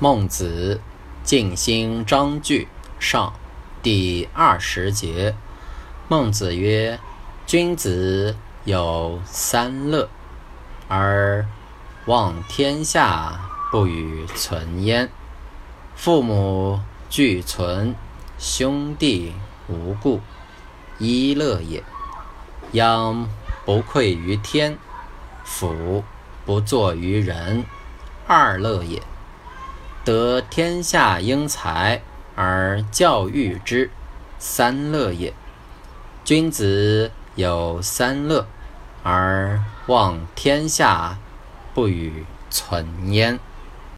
孟子尽心章句上第二十节。孟子曰：“君子有三乐，而望天下不与存焉。父母俱存，兄弟无故，一乐也。殃不愧于天，辅不作于人，二乐也。”得天下英才而教育之，三乐也。君子有三乐，而望天下不与存焉。